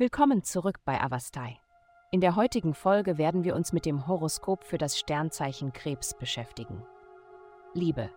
Willkommen zurück bei Avastai. In der heutigen Folge werden wir uns mit dem Horoskop für das Sternzeichen Krebs beschäftigen. Liebe.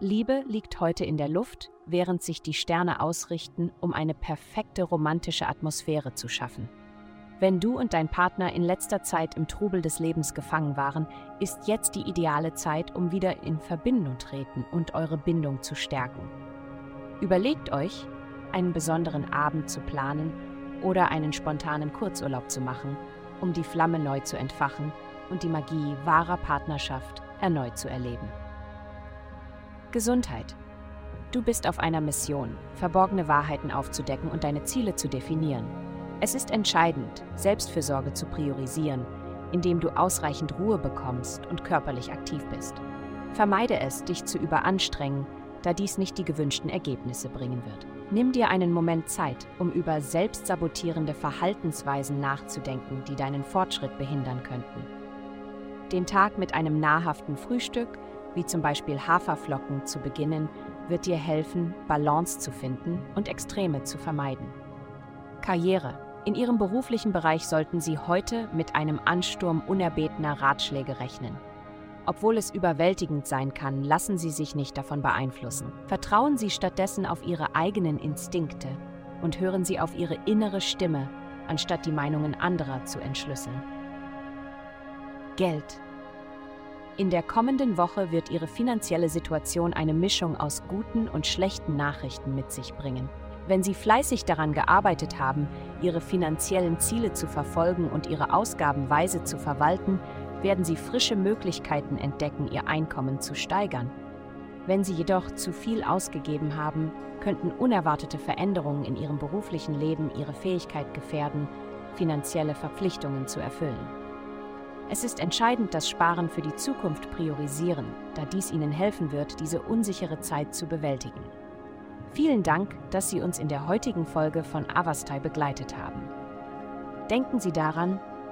Liebe liegt heute in der Luft, während sich die Sterne ausrichten, um eine perfekte romantische Atmosphäre zu schaffen. Wenn du und dein Partner in letzter Zeit im Trubel des Lebens gefangen waren, ist jetzt die ideale Zeit, um wieder in Verbindung treten und eure Bindung zu stärken. Überlegt euch, einen besonderen Abend zu planen oder einen spontanen Kurzurlaub zu machen, um die Flamme neu zu entfachen und die Magie wahrer Partnerschaft erneut zu erleben. Gesundheit. Du bist auf einer Mission, verborgene Wahrheiten aufzudecken und deine Ziele zu definieren. Es ist entscheidend, Selbstfürsorge zu priorisieren, indem du ausreichend Ruhe bekommst und körperlich aktiv bist. Vermeide es, dich zu überanstrengen, da dies nicht die gewünschten Ergebnisse bringen wird. Nimm dir einen Moment Zeit, um über selbstsabotierende Verhaltensweisen nachzudenken, die deinen Fortschritt behindern könnten. Den Tag mit einem nahrhaften Frühstück, wie zum Beispiel Haferflocken, zu beginnen, wird dir helfen, Balance zu finden und Extreme zu vermeiden. Karriere. In Ihrem beruflichen Bereich sollten Sie heute mit einem Ansturm unerbetener Ratschläge rechnen. Obwohl es überwältigend sein kann, lassen Sie sich nicht davon beeinflussen. Vertrauen Sie stattdessen auf Ihre eigenen Instinkte und hören Sie auf Ihre innere Stimme, anstatt die Meinungen anderer zu entschlüsseln. Geld. In der kommenden Woche wird Ihre finanzielle Situation eine Mischung aus guten und schlechten Nachrichten mit sich bringen. Wenn Sie fleißig daran gearbeitet haben, Ihre finanziellen Ziele zu verfolgen und Ihre Ausgaben weise zu verwalten, werden Sie frische Möglichkeiten entdecken, Ihr Einkommen zu steigern. Wenn Sie jedoch zu viel ausgegeben haben, könnten unerwartete Veränderungen in Ihrem beruflichen Leben Ihre Fähigkeit gefährden, finanzielle Verpflichtungen zu erfüllen. Es ist entscheidend, das Sparen für die Zukunft priorisieren, da dies Ihnen helfen wird, diese unsichere Zeit zu bewältigen. Vielen Dank, dass Sie uns in der heutigen Folge von Avastai begleitet haben. Denken Sie daran,